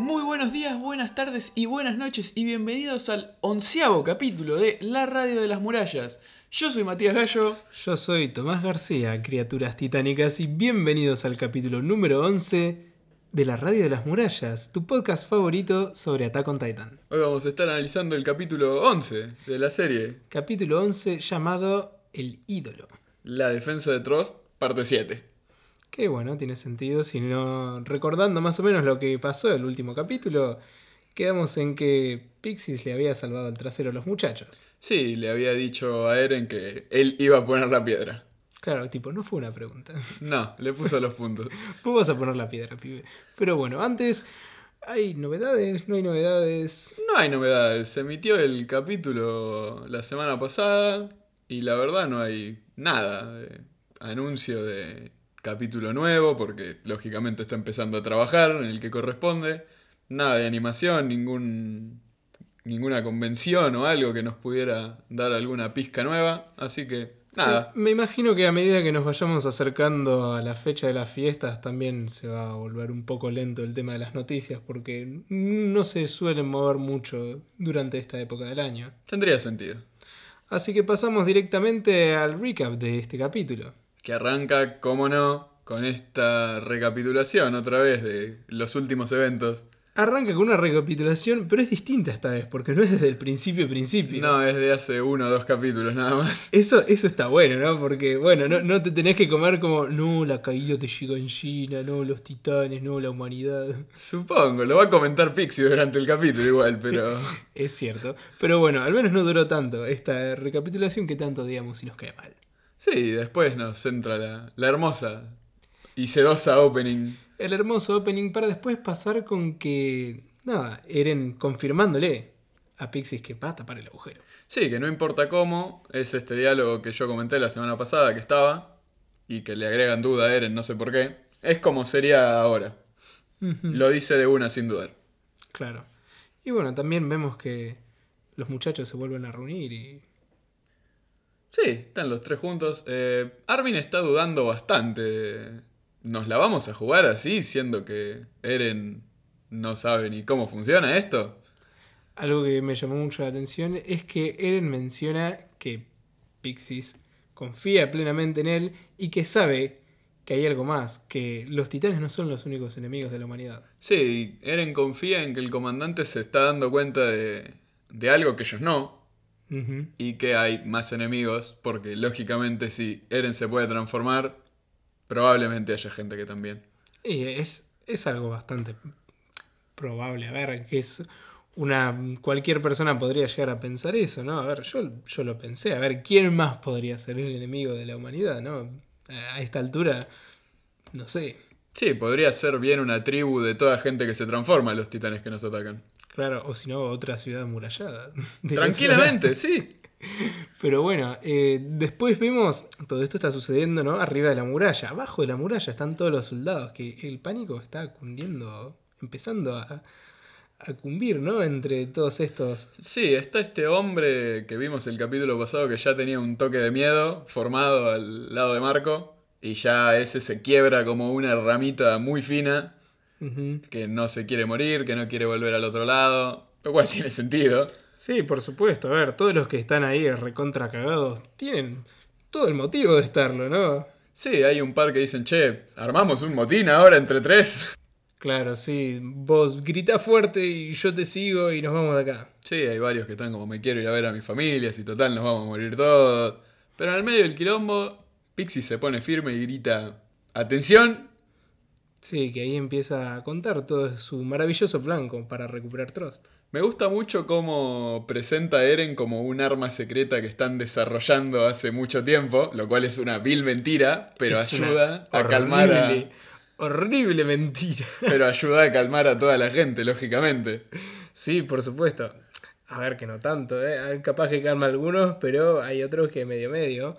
Muy buenos días, buenas tardes y buenas noches y bienvenidos al onceavo capítulo de La Radio de las Murallas. Yo soy Matías Gallo. Yo soy Tomás García, criaturas titánicas, y bienvenidos al capítulo número 11 de La Radio de las Murallas, tu podcast favorito sobre Attack on Titan. Hoy vamos a estar analizando el capítulo 11 de la serie, Capítulo 11 llamado El ídolo. La defensa de Trost, parte 7. Que bueno, tiene sentido, si no recordando más o menos lo que pasó en el último capítulo, quedamos en que Pixis le había salvado el trasero a los muchachos. Sí, le había dicho a Eren que él iba a poner la piedra. Claro, tipo, no fue una pregunta. No, le puso los puntos. Vos vas a poner la piedra, pibe. Pero bueno, antes, ¿hay novedades? ¿No hay novedades? No hay novedades, se emitió el capítulo la semana pasada y la verdad no hay nada de anuncio de capítulo nuevo porque lógicamente está empezando a trabajar en el que corresponde. Nada de animación, ningún, ninguna convención o algo que nos pudiera dar alguna pizca nueva, así que nada. Sí, me imagino que a medida que nos vayamos acercando a la fecha de las fiestas también se va a volver un poco lento el tema de las noticias porque no se suelen mover mucho durante esta época del año. Tendría sentido. Así que pasamos directamente al recap de este capítulo. Que arranca, como no, con esta recapitulación otra vez de los últimos eventos. Arranca con una recapitulación, pero es distinta esta vez, porque no es desde el principio principio. No, es de hace uno o dos capítulos nada más. Eso, eso está bueno, ¿no? Porque, bueno, no, no te tenés que comer como, no, la caída de Shiganshina, no, los titanes, no, la humanidad. Supongo, lo va a comentar Pixie durante el capítulo igual, pero... Es cierto. Pero bueno, al menos no duró tanto esta recapitulación que tanto odiamos si nos cae mal. Sí, después nos entra la, la hermosa y sedosa opening. El hermoso opening para después pasar con que, nada, Eren confirmándole a Pixis que va a tapar el agujero. Sí, que no importa cómo, es este diálogo que yo comenté la semana pasada que estaba y que le agregan duda a Eren, no sé por qué. Es como sería ahora. Lo dice de una sin dudar. Claro. Y bueno, también vemos que los muchachos se vuelven a reunir y Sí, están los tres juntos. Eh, Armin está dudando bastante. ¿Nos la vamos a jugar así, siendo que Eren no sabe ni cómo funciona esto? Algo que me llamó mucho la atención es que Eren menciona que Pixis confía plenamente en él y que sabe que hay algo más, que los titanes no son los únicos enemigos de la humanidad. Sí, Eren confía en que el comandante se está dando cuenta de, de algo que ellos no. Y que hay más enemigos, porque lógicamente si Eren se puede transformar, probablemente haya gente que también. Y es, es algo bastante probable. A ver, que es una. Cualquier persona podría llegar a pensar eso, ¿no? A ver, yo, yo lo pensé. A ver, ¿quién más podría ser el enemigo de la humanidad, ¿no? A esta altura, no sé. Sí, podría ser bien una tribu de toda gente que se transforma los titanes que nos atacan. Claro, o si no, otra ciudad amurallada. Tranquilamente, sí. Pero bueno, eh, después vemos, todo esto está sucediendo, ¿no? Arriba de la muralla, abajo de la muralla están todos los soldados, que el pánico está cundiendo, empezando a, a cumbir, ¿no? Entre todos estos... Sí, está este hombre que vimos el capítulo pasado que ya tenía un toque de miedo formado al lado de Marco. Y ya ese se quiebra como una ramita muy fina Que no se quiere morir, que no quiere volver al otro lado. Lo cual tiene sentido. Sí, por supuesto, a ver, todos los que están ahí recontra cagados tienen todo el motivo de estarlo, ¿no? Sí, hay un par que dicen, che, armamos un motín ahora entre tres. Claro, sí, vos grita fuerte y yo te sigo y nos vamos de acá. Sí, hay varios que están como me quiero ir a ver a mi familia, si total nos vamos a morir todos. Pero en el medio del quilombo, Pixie se pone firme y grita, atención, Sí, que ahí empieza a contar todo su maravilloso plan para recuperar Trust. Me gusta mucho cómo presenta a Eren como un arma secreta que están desarrollando hace mucho tiempo, lo cual es una vil mentira, pero Es ayuda a calmar a, horrible, mentira. pero ayuda a calmar a toda la gente, lógicamente. Sí, por supuesto. A ver, que no tanto, ¿eh? A ver, capaz que calma a algunos, pero hay otros que medio medio.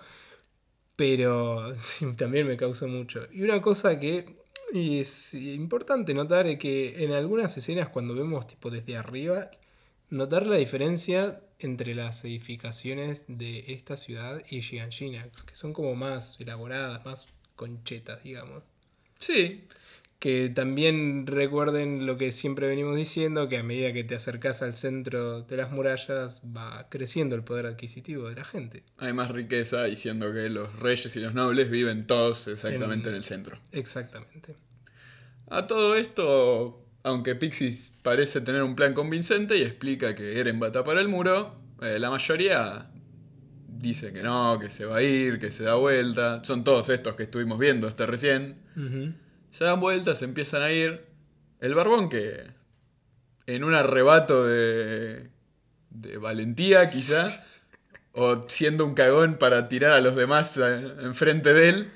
Pero sí, también me causa mucho. Y una cosa que es importante notar que en algunas escenas cuando vemos tipo desde arriba, notar la diferencia entre las edificaciones de esta ciudad y Shiganshina, que son como más elaboradas, más conchetas, digamos. Sí, Que también recuerden lo que siempre venimos diciendo, que a medida que te acercas al centro de las murallas va creciendo el poder adquisitivo de la gente. Hay más riqueza diciendo que los reyes y los nobles viven todos exactamente en, En- el centro. Exactamente. A todo esto, aunque Pixis parece tener un plan convincente y explica que Eren va a tapar el muro, eh, la mayoría dice que no, que se va a ir, que se da vuelta. Son todos estos que estuvimos viendo hasta recién. Se dan vueltas, se empiezan a ir. El barbón que en un arrebato de, de valentía quizá, o siendo un cagón para tirar a los demás eh, enfrente de él,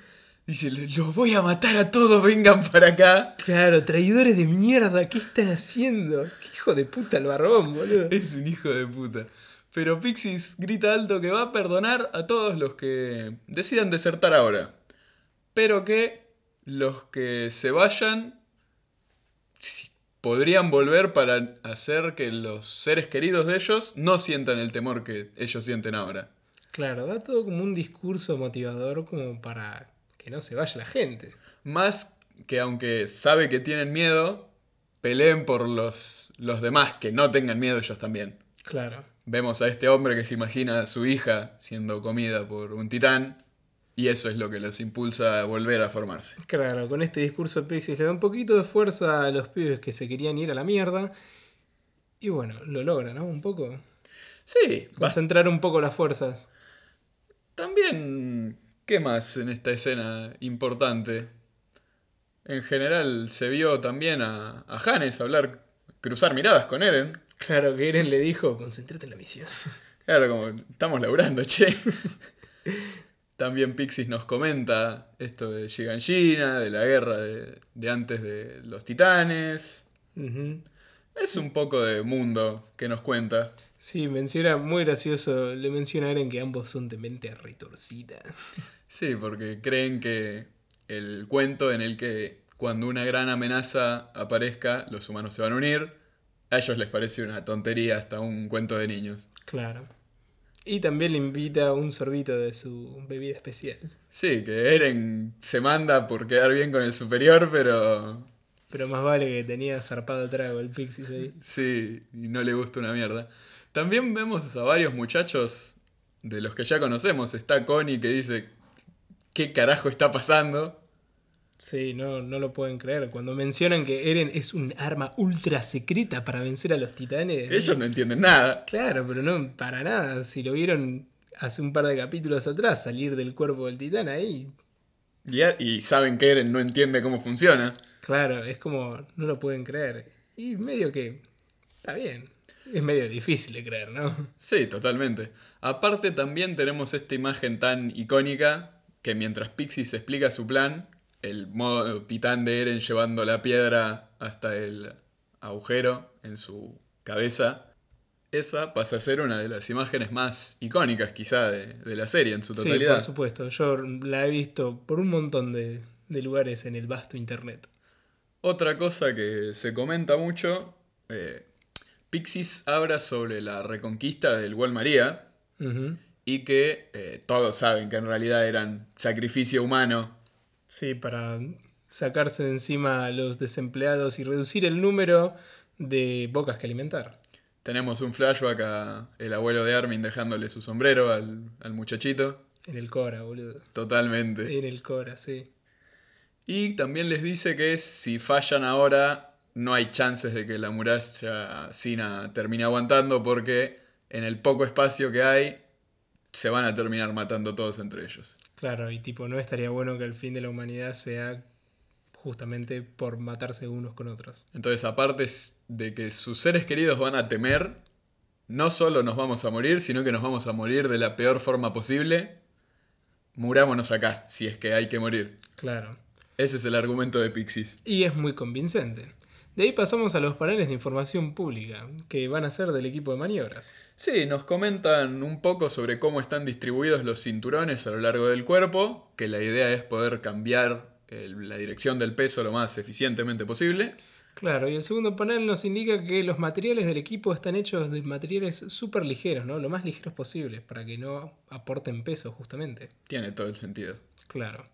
dice, los voy a matar a todos, vengan para acá. Claro, traidores de mierda, ¿qué están haciendo? ¿Qué hijo de puta el barbón, boludo? Es un hijo de puta. Pero Pixis grita alto que va a perdonar a todos los que decidan desertar ahora. Pero que los que se vayan podrían volver para hacer que los seres queridos de ellos no sientan el temor que ellos sienten ahora. Claro, da todo como un discurso motivador como para que no se vaya la gente. Más que aunque sabe que tienen miedo, peleen por los, los demás que no tengan miedo ellos también. Claro. Vemos a este hombre que se imagina a su hija siendo comida por un titán y eso es lo que los impulsa a volver a formarse. Claro, con este discurso Pixis le da un poquito de fuerza a los pibes que se querían ir a la mierda. Y bueno, lo logra, ¿no? Un poco. Sí, Concentrar un poco las fuerzas. también, ¿qué más en esta escena importante? En general se vio también a, a Hannes hablar, cruzar miradas con Eren. Claro que Eren le dijo, concéntrate en la misión. Claro, como estamos laburando, che. También Pixis nos comenta esto de Giganshina, de la guerra de, de antes de los titanes. Es un poco de mundo que nos cuenta. Sí, menciona, muy gracioso, le menciona a Eren que ambos son de mente retorcida. Sí, porque creen que el cuento en el que cuando una gran amenaza aparezca, los humanos se van a unir, a ellos les parece una tontería hasta un cuento de niños. Claro. Y también le invita un sorbito de su bebida especial. Sí, que Eren se manda por quedar bien con el superior, pero Pero más vale que tenía zarpado trago el Pixis ahí. sí, y no le gusta una mierda. También vemos a varios muchachos de los que ya conocemos. Está Connie que dice, ¿qué carajo está pasando? Sí, no, no lo pueden creer. Cuando mencionan que Eren es un arma ultra secreta para vencer a los titanes. Ellos no entienden nada. Claro, pero no para nada. Si lo vieron hace un par de capítulos atrás salir del cuerpo del titán ahí. Y, y saben que Eren no entiende cómo funciona. Claro, es como no lo pueden creer. Y medio que está bien. Es medio difícil de creer, ¿no? Sí, totalmente. Aparte también tenemos esta imagen tan icónica que mientras Pixis explica su plan, el modo titán de Eren llevando la piedra hasta el agujero en su cabeza, esa pasa a ser una de las imágenes más icónicas quizá de, de la serie en su Sí, totalidad. por supuesto. Yo la he visto por un montón de, de lugares en el vasto internet. Otra cosa que se comenta mucho, eh, Pixis habla sobre la reconquista del Wall María, y que eh, todos saben que en realidad eran sacrificio humano. Sí, para sacarse de encima a los desempleados y reducir el número de bocas que alimentar. Tenemos un flashback a el abuelo de Armin dejándole su sombrero al, al muchachito. En el Cora, boludo. Totalmente. En el Cora, sí. Y también les dice que si fallan ahora, no hay chances de que la muralla Sina termine aguantando porque en el poco espacio que hay, se van a terminar matando todos entre ellos. Claro, y tipo, no estaría bueno que el fin de la humanidad sea justamente por matarse unos con otros. Entonces, aparte de que sus seres queridos van a temer, no solo nos vamos a morir, sino que nos vamos a morir de la peor forma posible. Murámonos acá, si es que hay que morir. Claro. Ese es el argumento de Pixis. Y es muy convincente. De ahí pasamos a los paneles de información pública, que van a ser del equipo de maniobras. Sí, nos comentan un poco sobre cómo están distribuidos los cinturones a lo largo del cuerpo, que la idea es poder cambiar el- la dirección del peso lo más eficientemente posible. Claro, y el segundo panel nos indica que los materiales del equipo están hechos de materiales súper ligeros, ¿no? Lo más ligeros posible, para que no aporten peso, justamente. Tiene todo el sentido. Claro.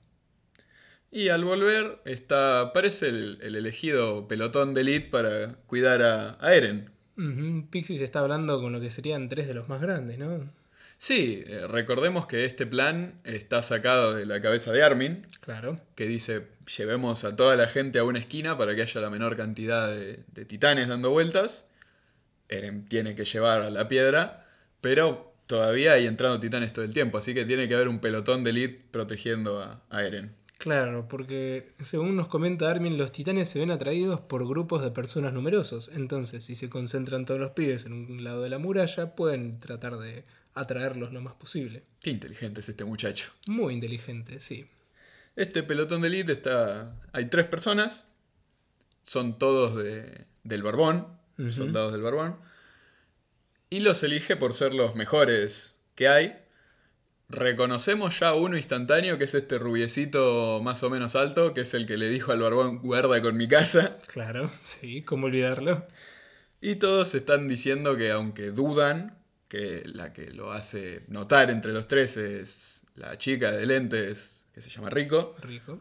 Y al volver está, aparece el, el elegido pelotón de elite para cuidar a, a Eren. Ujú, Pixis está hablando con lo que serían tres de los más grandes, ¿no? Sí, eh, recordemos que este plan está sacado de la cabeza de Armin, Claro. que dice llevemos a toda la gente a una esquina para que haya la menor cantidad de, de titanes dando vueltas. Eren tiene que llevar a la piedra, pero todavía hay entrando titanes todo el tiempo, así que tiene que haber un pelotón de elite protegiendo a, a Eren. Claro, porque según nos comenta Armin, los titanes se ven atraídos por grupos de personas numerosos. Entonces, si se concentran todos los pibes en un lado de la muralla, pueden tratar de atraerlos lo más posible. Qué inteligente es este muchacho. Muy inteligente, sí. Este pelotón de elite está. Hay tres personas. Son todos de, del Barbón. Soldados del Barbón. Y los elige por ser los mejores que hay. Reconocemos ya uno instantáneo, que es este rubiecito más o menos alto, que es el que le dijo al Barbón, guarda con mi casa. Claro, sí, ¿cómo olvidarlo? Y todos están diciendo que aunque dudan, que la que lo hace notar entre los tres es la chica de lentes, que se llama Rico. Rico.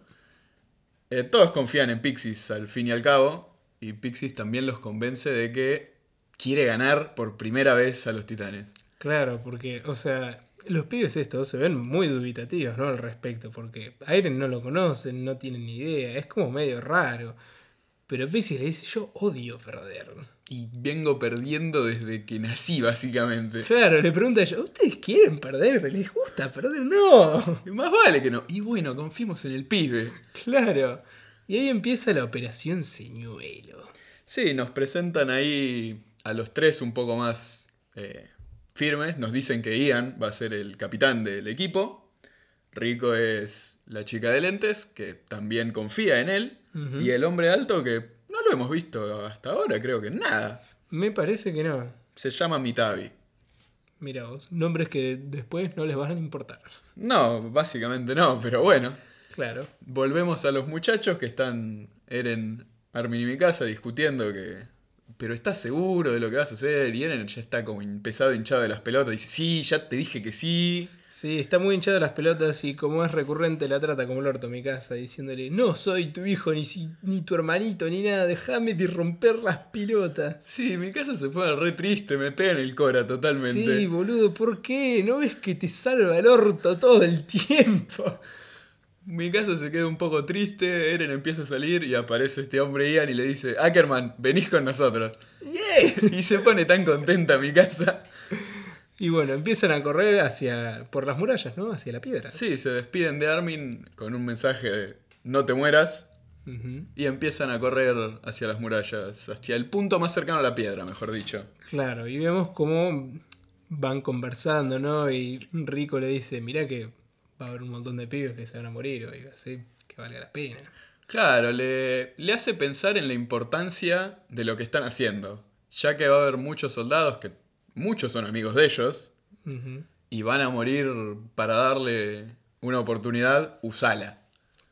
Eh, todos confían en Pixis al fin y al cabo, y Pixis también los convence de que quiere ganar por primera vez a los titanes. Claro, porque, o sea, los pibes estos se ven muy dubitativos, ¿no? Al respecto, porque a Eren no lo conocen, no tienen ni idea, es como medio raro. Pero Pixis le dice, yo odio perder. Y vengo perdiendo desde que nací, básicamente. Claro, le pregunta yo, ¿ustedes quieren perder? ¿Les gusta perder? No. Más vale que no. Y bueno, confiemos en el pibe. Claro. Y ahí empieza la operación señuelo. Sí, nos presentan ahí a los tres un poco más eh, firmes. Nos dicen que Ian va a ser el capitán del equipo. Rico es la chica de lentes, que también confía en él. Y el hombre alto, que no lo hemos visto hasta ahora, creo que nada. Me parece que no. Se llama Mitabi. Mira vos, nombres que después no les van a importar. No, básicamente no, pero bueno. Claro. Volvemos a los muchachos que están, Eren, Armin y mi casa discutiendo que... Pero ¿estás seguro de lo que vas a hacer? Y Eren ya está como pesado, hinchado de las pelotas. Dice, sí, ya te dije que sí. Sí, está muy hinchado las pelotas y como es recurrente la trata como el orto mi casa, diciéndole, no soy tu hijo, ni, si- ni tu hermanito, ni nada, déjame de romper las pelotas. Sí, mi casa se pone re triste, me pega en el cora totalmente. Sí, boludo, ¿por qué? ¿No ves que te salva el orto todo el tiempo? Mi casa se queda un poco triste, Eren empieza a salir y aparece este hombre Ian y le dice, Ackerman, venís con nosotros. ¡Yeah! Y se pone tan contenta mi casa. Y bueno, empiezan a correr hacia por las murallas, ¿no? Hacia la piedra. Sí, se despiden de Armin con un mensaje de no te mueras y empiezan a correr hacia las murallas, hacia el punto más cercano a la piedra, mejor dicho. Claro, y vemos cómo van conversando, ¿no? Y Rico le dice, mirá que va a haber un montón de pibes que se van a morir hoy, así que valga la pena. Claro, le, le hace pensar en la importancia de lo que están haciendo, ya que va a haber muchos soldados que muchos son amigos de ellos y van a morir para darle una oportunidad, usala.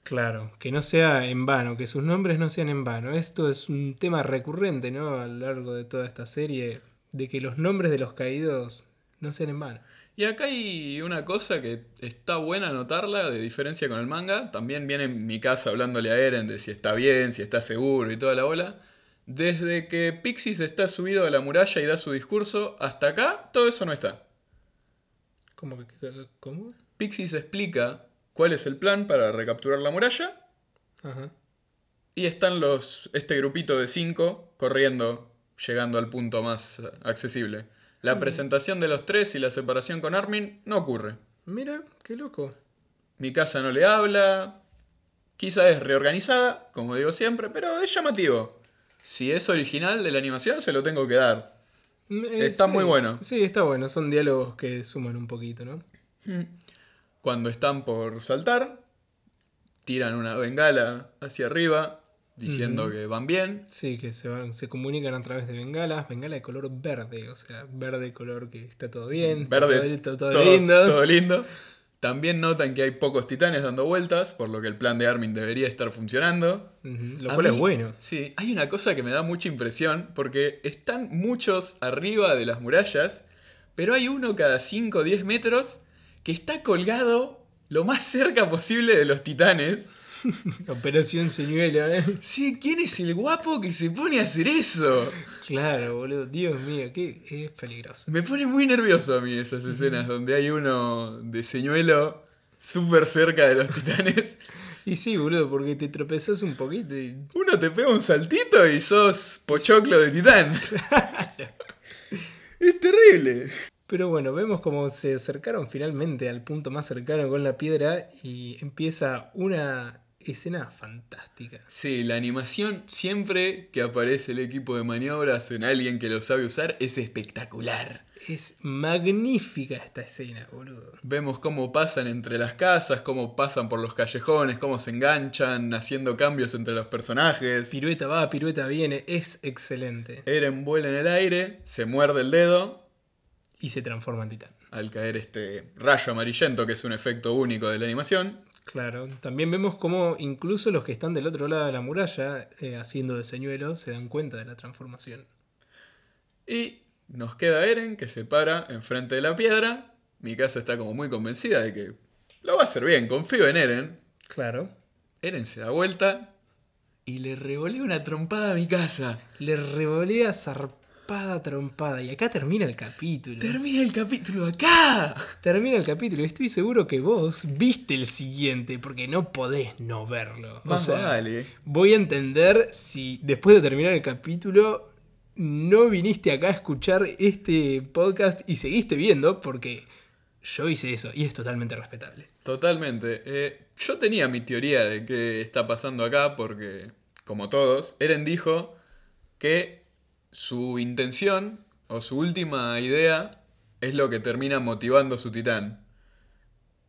Claro, que no sea en vano, que sus nombres no sean en vano. Esto es un tema recurrente, ¿no? A lo largo de toda esta serie, de que los nombres de los caídos no sean en vano. Y acá hay una cosa que está buena notarla, de diferencia con el manga. También viene en mi casa hablándole a Eren de si está bien, si está seguro y toda la bola. Desde que Pixis está subido a la muralla y da su discurso, hasta acá todo eso no está. ¿Cómo cómo? Pixis explica cuál es el plan para recapturar la muralla Ajá. y están los este grupito de cinco corriendo, llegando al punto más accesible. La presentación de los tres y la separación con Armin no ocurre. Mira, qué loco. Mi casa no le habla. Quizá es reorganizada, como digo siempre, pero es llamativo. Si es original de la animación, se lo tengo que dar. Mm, eh, Está sí. muy bueno. Sí, está bueno. Son diálogos que suman un poquito, ¿no? Cuando están por saltar, tiran una bengala hacia arriba, diciendo que van bien. Sí, que se, van, se comunican a través de bengalas, bengala de color verde, o sea, verde color que está todo bien, está Verde, todo, todo- todo lindo. todo lindo. También notan que hay pocos titanes dando vueltas, por lo que el plan de Armin debería estar funcionando. Lo A cual es bueno. Sí, hay una cosa que me da mucha impresión, porque están muchos arriba de las murallas, pero hay uno cada 5 o 10 metros que está colgado lo más cerca posible de los titanes. Operación señuelo, ¿eh? Sí, ¿quién es el guapo que se pone a hacer eso? Claro, boludo. Dios mío, que es peligroso. Me pone muy nervioso a mí esas escenas donde hay uno de señuelo súper cerca de los titanes. Y sí, boludo, porque te tropezás un poquito y. Uno te pega un saltito y sos pochoclo de titán. es terrible. Pero bueno, vemos cómo se acercaron finalmente al punto más cercano con la piedra y empieza una escena fantástica. Sí, la animación siempre que aparece el equipo de maniobras en alguien que lo sabe usar es espectacular. Es magnífica esta escena, boludo. Vemos cómo pasan entre las casas, cómo pasan por los callejones, cómo se enganchan, haciendo cambios entre los personajes. Pirueta va, pirueta viene, es excelente. Eren vuela en el aire, se muerde el dedo Y se transforma en titán. al caer este rayo amarillento, que es un efecto único de la animación. Claro, también vemos cómo incluso los que están del otro lado de la muralla, eh, haciendo de señuelo, se dan cuenta de la transformación. Y nos queda Eren, que se para enfrente de la piedra. Mi casa está como muy convencida de que lo va a hacer bien, confío en Eren. Claro. Eren se da vuelta y le revolea una trompada a mi casa. Le revolea zarpada trompada. Y acá termina el capítulo. Termina el capítulo acá. termina el capítulo. Y estoy seguro que vos viste el siguiente, porque no podés no verlo. Más vale. voy a entender si después de terminar el capítulo no viniste acá a escuchar este podcast y seguiste viendo, porque yo hice eso y es totalmente respetable. Totalmente. Eh, yo tenía mi teoría de qué está pasando acá porque, como todos, Eren dijo que su intención o su última idea es lo que termina motivando su titán.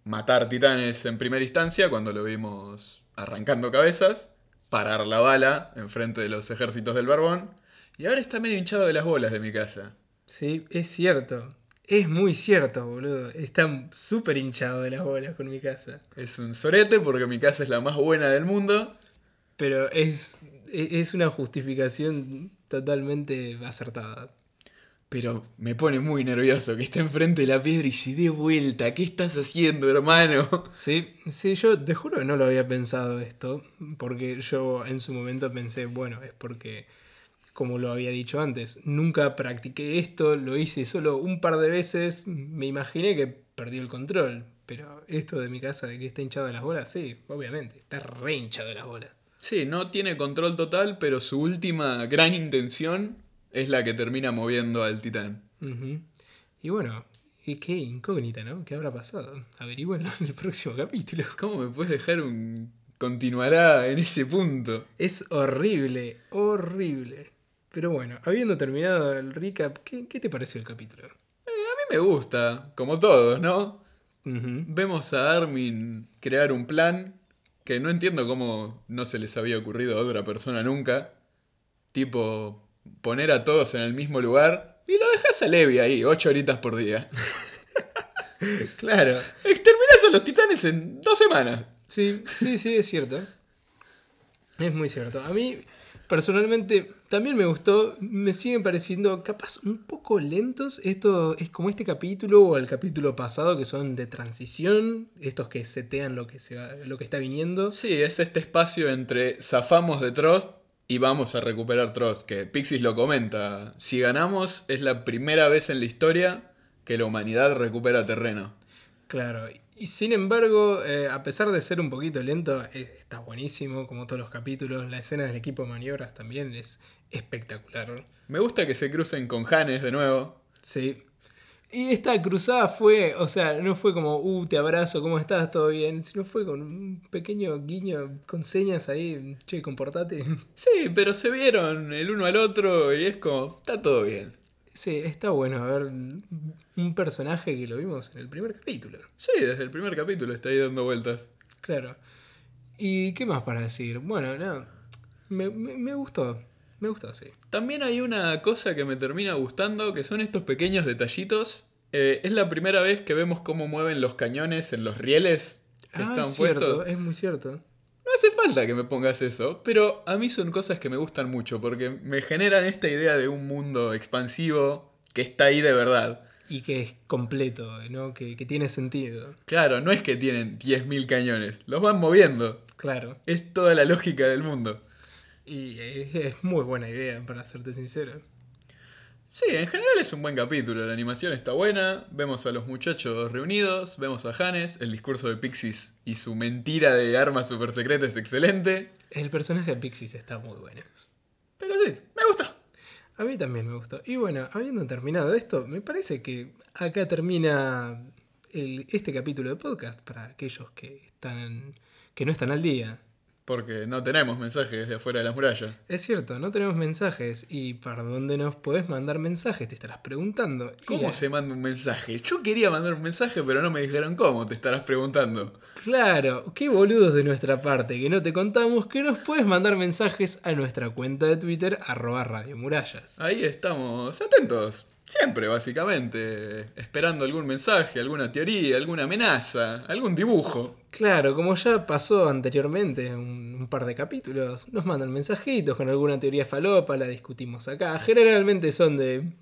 Matar titanes en primera instancia, cuando lo vimos arrancando cabezas, parar la bala enfrente de los ejércitos del barbón, y ahora está medio hinchado de las bolas de mi casa. Sí, es cierto. Es muy cierto, boludo. Está súper hinchado de las bolas con mi casa. Es un sorete porque mi casa es la más buena del mundo. Pero es, es una justificación totalmente acertada. Pero me pone muy nervioso que esté enfrente de la piedra y se dé vuelta. ¿Qué estás haciendo, hermano? Sí, sí, yo te juro que no lo había pensado esto, porque yo en su momento pensé, bueno, es porque, como lo había dicho antes, nunca practiqué esto, lo hice solo un par de veces, me imaginé que perdió el control, pero esto de mi casa, de que está hinchado de las bolas, sí, obviamente, está re hinchado de las bolas. Sí, no tiene control total, pero su última gran intención es la que termina moviendo al titán. Y bueno, y qué incógnita, ¿no? ¿Qué habrá pasado? Averigüenlo en el próximo capítulo. ¿Cómo me puedes dejar un... continuará en ese punto? Es horrible, horrible. Pero bueno, habiendo terminado el recap, ¿qué, qué te pareció el capítulo? A mí me gusta, como todos, ¿no? Vemos a Armin crear un plan que no entiendo cómo no se les había ocurrido a otra persona nunca. Tipo, poner a todos en el mismo lugar y lo dejas a Levi ahí, ocho horitas por día. Claro. Exterminas a los titanes en dos semanas. Sí, sí, sí, es cierto. Es muy cierto. A mí, personalmente, también me gustó. Me siguen pareciendo capaz un poco lentos. Esto es como este capítulo o el capítulo pasado que son de transición. Estos que setean lo que, se va- lo que está viniendo. Sí, es este espacio entre zafamos de Trost y vamos a recuperar Trost, que Pixis lo comenta. Si ganamos, es la primera vez en la historia que la humanidad recupera terreno. Claro, y sin embargo, eh, a pesar de ser un poquito lento, está buenísimo, como todos los capítulos. La escena del equipo de maniobras también es espectacular. Me gusta que se crucen con Janes de nuevo. Sí. Y esta cruzada fue, o sea, no fue como, uh, te abrazo, ¿cómo estás? ¿Todo bien? Sino fue con un pequeño guiño con señas ahí, che, comportate. Sí, pero se vieron el uno al otro y es como, está todo bien. Sí, está bueno ver un personaje que lo vimos en el primer capítulo. Sí, desde el primer capítulo está ahí dando vueltas. Claro. ¿Y qué más para decir? Bueno, no. Me, me, me gustó. Me gustó, sí. También hay una cosa que me termina gustando, que son estos pequeños detallitos. Eh, es la primera vez que vemos cómo mueven los cañones en los rieles que Ah, están es cierto, puestos. es muy cierto. No hace falta que me pongas eso, pero a mí son cosas que me gustan mucho porque me generan esta idea de un mundo expansivo que está ahí de verdad. Y que es completo, ¿no? Que, que tiene sentido. Claro, no es que tienen 10.000 cañones, los van moviendo. Claro. Es toda la lógica del mundo. Y es, es muy buena idea, para serte sincero. Sí, en general es un buen capítulo, la animación está buena, vemos a los muchachos reunidos, vemos a Hannes, el discurso de Pixies y su mentira de arma super secreta es excelente, El personaje de Pixies está muy bueno. pero sí, me gustó. A mí también me gustó. Y bueno, habiendo terminado esto, me parece que acá termina el- este capítulo de podcast para aquellos que están que no están al día. Porque no tenemos mensajes de afuera de la muralla. Es cierto, no tenemos mensajes. ¿Y para dónde nos podés mandar mensajes? Te estarás preguntando. ¿Cómo se manda un mensaje? Yo quería mandar un mensaje, pero no me dijeron cómo, te estarás preguntando. Claro, qué boludos de nuestra parte que no te contamos que nos puedes mandar mensajes a nuestra cuenta de Twitter, arroba Radio Murallas. Ahí estamos, atentos, siempre básicamente, esperando algún mensaje, alguna teoría, alguna amenaza, algún dibujo. Claro, como ya pasó anteriormente, un, un par de capítulos, nos mandan mensajitos con alguna teoría falopa, la discutimos acá. Generalmente son de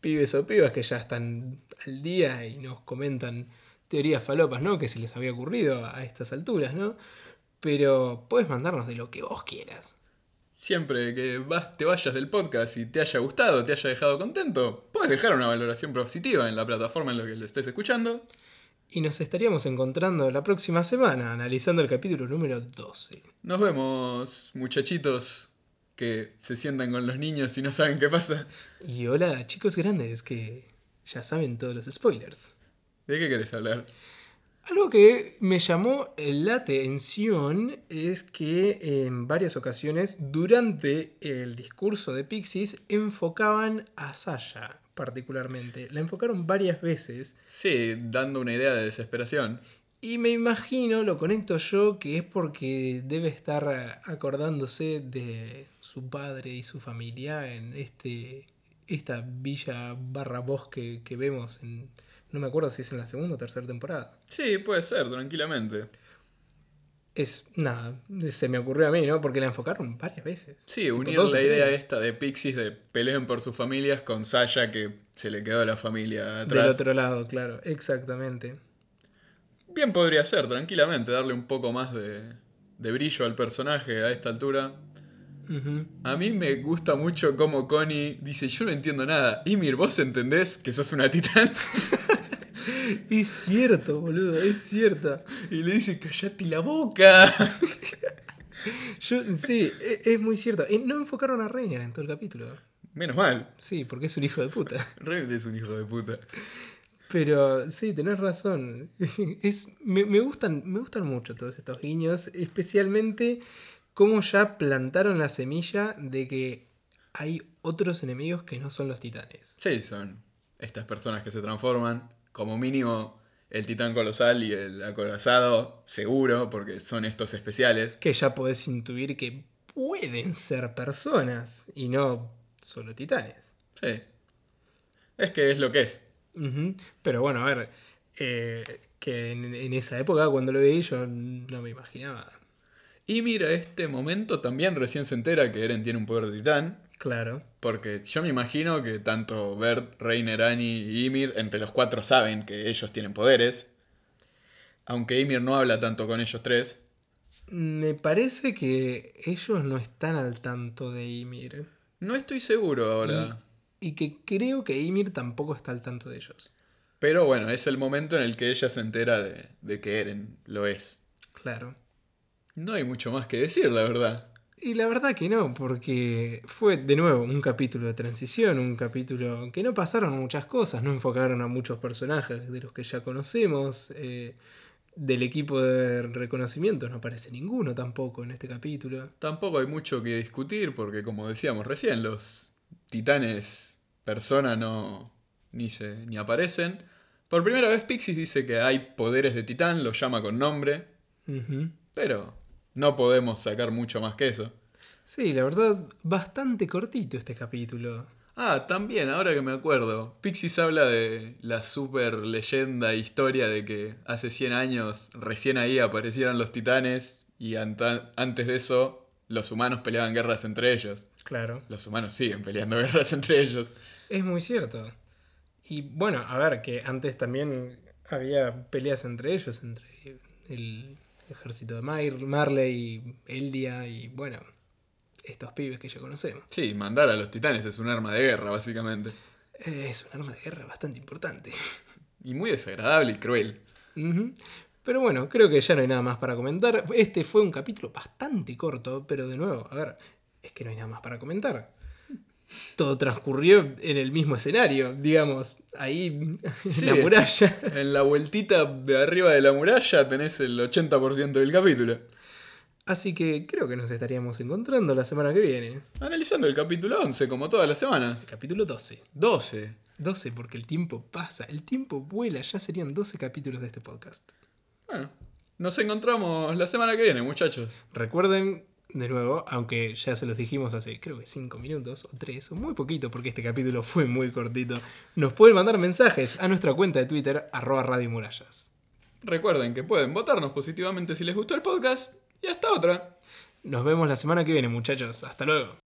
pibes o pibas que ya están al día y nos comentan teorías falopas, ¿no? Que se les había ocurrido a estas alturas, ¿no? Pero puedes mandarnos de lo que vos quieras. Siempre que vas, te vayas del podcast y te haya gustado, te haya dejado contento, puedes dejar una valoración positiva en la plataforma en la que lo estés escuchando. Y nos estaríamos encontrando la próxima semana analizando el capítulo número 12. Nos vemos, muchachitos que se sientan con los niños y no saben qué pasa. Y hola chicos grandes que ya saben todos los spoilers. ¿De qué querés hablar? Algo que me llamó la atención es que en varias ocasiones durante el discurso de Pixies enfocaban a Sasha particularmente. La enfocaron varias veces Sí, dando una idea de desesperación. y me imagino, lo conecto yo, que es porque debe estar acordándose de su padre y su familia en este esta villa barra bosque que vemos en... No me acuerdo si es en la segunda o tercera temporada. Sí, puede ser, tranquilamente. Es nada, se me ocurrió a mí, ¿no? Porque la enfocaron varias veces. Sí, Tipo, unir la idea esta de Pixies de peleen por sus familias con Sasha que se le quedó la familia Del atrás. otro lado, claro, exactamente. Bien podría ser, tranquilamente, darle un poco más de, de brillo al personaje a esta altura. A mí me gusta mucho como Connie dice, yo no entiendo nada. Ymir, ¿vos entendés que sos una titán? Es cierto, boludo, es cierto. y le dice, callate la boca. Yo, sí, e- es, muy cierto. Eh, No enfocaron a Reiner en todo el capítulo. Menos mal. Sí, porque es un hijo de puta. Ren es un hijo de puta. Pero sí, tenés razón. Es, me, me gustan, me gustan mucho todos estos guiños, especialmente cómo ya plantaron la semilla de que hay otros enemigos que no son los titanes. Sí, son estas personas que se transforman. Como mínimo, el titán colosal y el acorazado, seguro, porque son estos especiales. Que ya podés intuir que pueden ser personas y no solo titanes. Sí. Es que es lo que es. Pero bueno, a ver, eh, que en, en esa época cuando lo veí yo no me imaginaba. Y mira, este momento también recién se entera que Eren tiene un poder de titán. Claro. Porque yo me imagino que tanto Bert, Reiner, Annie y Ymir, entre los cuatro saben que ellos tienen poderes. Aunque Ymir no habla tanto con ellos tres. Me parece que ellos no están al tanto de Ymir. No estoy seguro ahora. Y que creo que Ymir tampoco está al tanto de ellos. Pero bueno, es el momento en el que ella se entera de, de que Eren lo es. Claro. No hay mucho más que decir, la verdad. Y la verdad que no, porque fue de nuevo un capítulo de transición, un capítulo que no pasaron muchas cosas, no enfocaron a muchos personajes de los que ya conocemos. eh, del equipo de reconocimiento no aparece ninguno tampoco en este capítulo. Tampoco hay mucho que discutir porque como decíamos recién, los titanes persona no ni se ni aparecen. Por primera vez Pixis dice que hay poderes de titán, los llama con nombre, pero no podemos sacar mucho más que eso. Sí, la verdad, bastante cortito este capítulo. Ah, también, ahora que me acuerdo, Pixis habla de la super leyenda e historia de que hace 100 años recién ahí aparecieron los titanes y antes de eso los humanos peleaban guerras entre ellos. Claro. Los humanos siguen peleando guerras entre ellos. Es muy cierto. Y bueno, a ver, que antes también había peleas entre ellos, entre el ejército de Mar Marley, Eldia y bueno, estos pibes que ya conocemos. Sí, mandar a los titanes es un arma de guerra, básicamente. Es un arma de guerra bastante importante. Y muy desagradable y cruel. Pero bueno, creo que ya no hay nada más para comentar. Este fue un capítulo bastante corto, pero de nuevo, a ver, es que no hay nada más para comentar. Todo transcurrió en el mismo escenario, digamos, ahí en la muralla. En la vueltita de arriba de la muralla tenés el 80% del capítulo. Así que creo que nos estaríamos encontrando la semana que viene. Analizando el capítulo 11, como toda la semana. El capítulo 12. 12. 12, porque el tiempo pasa, el tiempo vuela, ya serían 12 capítulos de este podcast. Bueno, nos encontramos la semana que viene, muchachos. Recuerden, de nuevo, aunque ya se los dijimos hace creo que 5 minutos o 3 o muy poquito, porque este capítulo fue muy cortito, nos pueden mandar mensajes a nuestra cuenta de Twitter, arroba Radio Murallas. Recuerden que pueden votarnos positivamente si les gustó el podcast y hasta otra. Nos vemos la semana que viene, muchachos. Hasta luego.